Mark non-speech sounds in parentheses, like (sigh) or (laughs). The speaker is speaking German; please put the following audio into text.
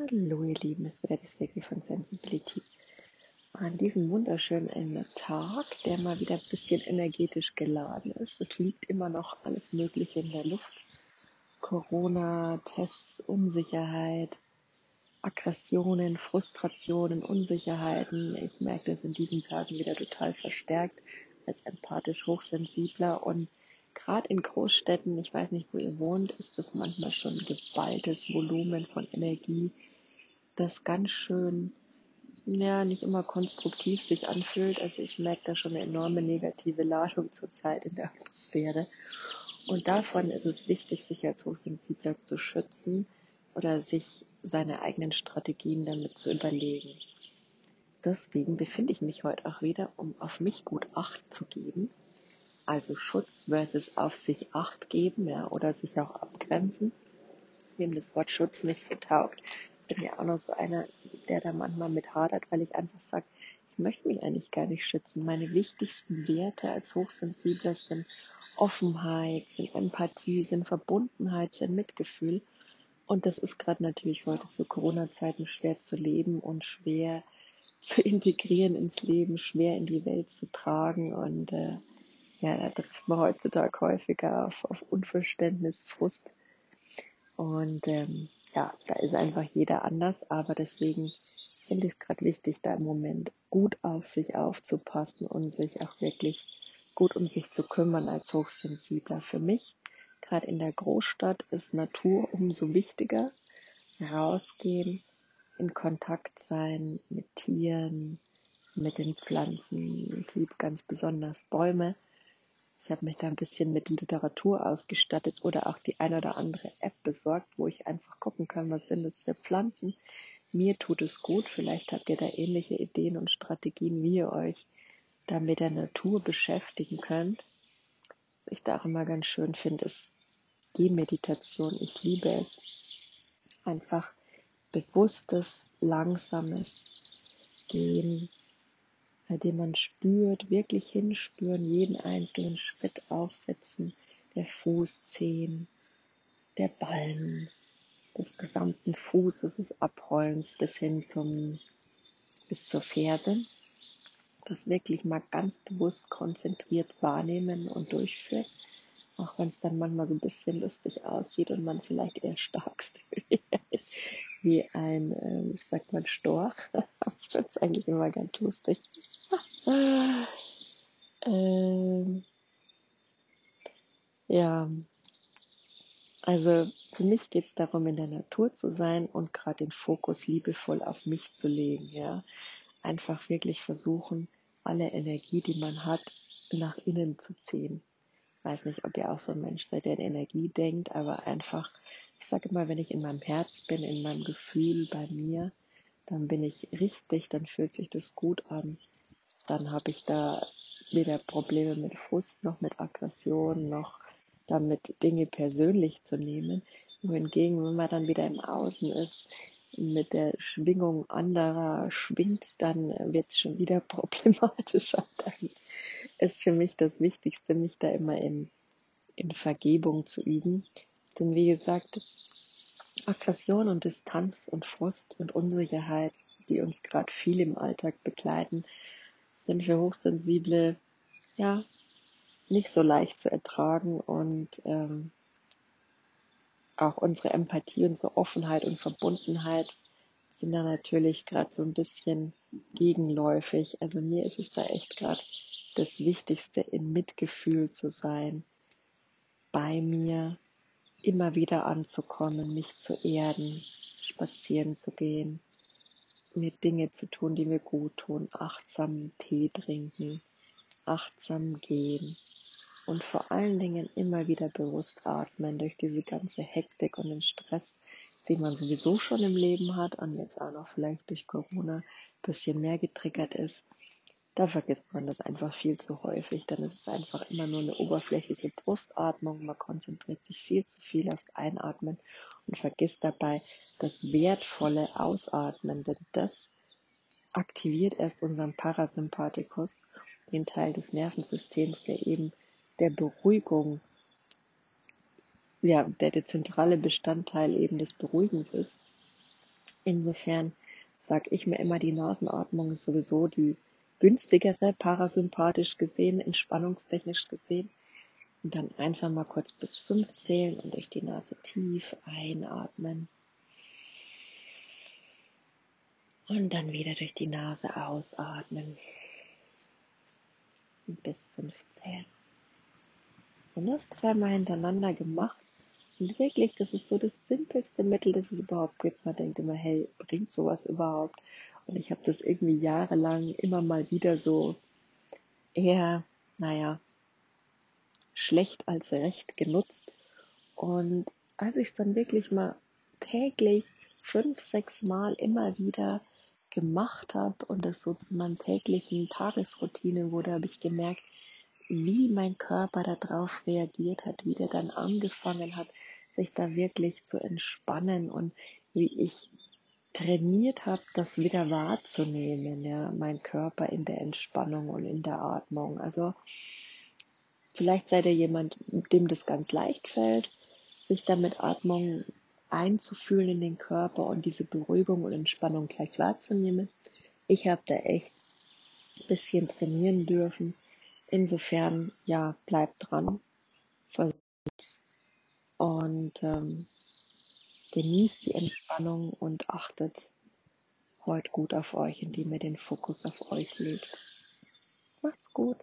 Hallo ihr Lieben, es ist wieder die Segri von Sensibility. An diesem wunderschönen Tag, der mal wieder ein bisschen energetisch geladen ist. Es liegt immer noch alles Mögliche in der Luft. Corona, Tests, Unsicherheit, Aggressionen, Frustrationen, Unsicherheiten. Ich merke das in diesen Tagen wieder total verstärkt als empathisch hochsensibler und gerade in Großstädten, ich weiß nicht, wo ihr wohnt, ist das manchmal schon ein geballtes Volumen von Energie, das ganz schön, ja, nicht immer konstruktiv sich anfühlt. Also ich merke da schon eine enorme negative Ladung (laughs) zurzeit in der Atmosphäre. Und davon ist es wichtig, sich als Hochsensibler zu schützen oder sich seine eigenen Strategien damit zu überlegen. Deswegen befinde ich mich heute auch wieder, um auf mich gut Acht zu geben. Also Schutz versus auf sich Acht geben, ja, oder sich auch abgrenzen. Wem das Wort Schutz nicht so taugt, bin ja auch noch so einer, der da manchmal mit hadert, weil ich einfach sage, ich möchte mich eigentlich gar nicht schützen. Meine wichtigsten Werte als Hochsensibler sind Offenheit, sind Empathie, sind Verbundenheit, sind Mitgefühl. Und das ist gerade natürlich heute zu Corona-Zeiten schwer zu leben und schwer zu integrieren ins Leben, schwer in die Welt zu tragen. Und äh, ja, da trifft man heutzutage häufiger auf, auf Unverständnis, Frust. Und ähm, ja, da ist einfach jeder anders, aber deswegen finde ich es gerade wichtig, da im Moment gut auf sich aufzupassen und sich auch wirklich gut um sich zu kümmern als Hochsensibler. Für mich, gerade in der Großstadt, ist Natur umso wichtiger. Rausgehen, in Kontakt sein mit Tieren, mit den Pflanzen. Ich liebe ganz besonders Bäume ich habe mich da ein bisschen mit Literatur ausgestattet oder auch die eine oder andere App besorgt, wo ich einfach gucken kann, was sind das für Pflanzen. Mir tut es gut. Vielleicht habt ihr da ähnliche Ideen und Strategien, wie ihr euch da mit der Natur beschäftigen könnt. Was ich da auch immer ganz schön finde, ist Gehmeditation. Ich liebe es. Einfach bewusstes, langsames Gehen, bei dem man spürt, wirklich hinspüren, jeden einzelnen Schritt aufsetzen, der Fußzehen, der Ballen, des gesamten Fußes, des Abrollens bis hin zum, bis zur Ferse. Das wirklich mal ganz bewusst konzentriert wahrnehmen und durchführen. Auch wenn es dann manchmal so ein bisschen lustig aussieht und man vielleicht eher starkst (laughs) wie ein, äh, wie sagt man, Storch. (laughs) ich finde eigentlich immer ganz lustig. (laughs) ähm, ja, also für mich geht es darum, in der Natur zu sein und gerade den Fokus liebevoll auf mich zu legen. Ja, einfach wirklich versuchen, alle Energie, die man hat, nach innen zu ziehen. Ich weiß nicht, ob ihr auch so ein Mensch seid, der in Energie denkt, aber einfach, ich sage immer, wenn ich in meinem Herz bin, in meinem Gefühl bei mir, dann bin ich richtig, dann fühlt sich das gut an dann habe ich da weder Probleme mit Frust noch mit Aggression noch damit Dinge persönlich zu nehmen. Wohingegen, wenn man dann wieder im Außen ist, mit der Schwingung anderer schwingt, dann wird es schon wieder (laughs) problematischer. Dann ist für mich das Wichtigste, mich da immer in, in Vergebung zu üben. Denn wie gesagt, Aggression und Distanz und Frust und Unsicherheit, die uns gerade viel im Alltag begleiten, sind für Hochsensible ja nicht so leicht zu ertragen und ähm, auch unsere Empathie, unsere Offenheit und Verbundenheit sind da natürlich gerade so ein bisschen gegenläufig. Also mir ist es da echt gerade das Wichtigste, in Mitgefühl zu sein, bei mir immer wieder anzukommen, mich zu erden, spazieren zu gehen, mir Dinge zu tun, die mir gut tun, achtsam Tee trinken, achtsam gehen und vor allen Dingen immer wieder bewusst atmen durch diese ganze Hektik und den Stress, den man sowieso schon im Leben hat und jetzt auch noch vielleicht durch Corona ein bisschen mehr getriggert ist da vergisst man das einfach viel zu häufig. Dann ist es einfach immer nur eine oberflächliche Brustatmung. Man konzentriert sich viel zu viel aufs Einatmen und vergisst dabei das wertvolle Ausatmen, denn das aktiviert erst unseren Parasympathikus, den Teil des Nervensystems, der eben der Beruhigung, ja, der der zentrale Bestandteil eben des Beruhigens ist. Insofern sage ich mir immer, die Nasenatmung ist sowieso die günstigere, parasympathisch gesehen, entspannungstechnisch gesehen. Und dann einfach mal kurz bis fünf zählen und durch die Nase tief einatmen. Und dann wieder durch die Nase ausatmen. Bis fünf zählen. Und das dreimal hintereinander gemacht. Und wirklich, das ist so das simpelste Mittel, das es überhaupt gibt. Man denkt immer, hey, bringt sowas überhaupt? Und ich habe das irgendwie jahrelang immer mal wieder so eher, naja, schlecht als recht genutzt. Und als ich es dann wirklich mal täglich fünf, sechs Mal immer wieder gemacht habe und das so zu meinem täglichen Tagesroutine wurde, habe ich gemerkt, wie mein Körper darauf reagiert hat, wie der dann angefangen hat, sich da wirklich zu entspannen und wie ich trainiert habe, das wieder wahrzunehmen, ja, mein Körper in der Entspannung und in der Atmung. Also Vielleicht seid ihr jemand, dem das ganz leicht fällt, sich dann mit Atmung einzufühlen in den Körper und diese Beruhigung und Entspannung gleich wahrzunehmen. Ich habe da echt ein bisschen trainieren dürfen. Insofern, ja, bleibt dran. Versucht's. Und ähm, genießt die Entspannung und achtet heute gut auf euch, indem ihr den Fokus auf euch legt. Macht's gut.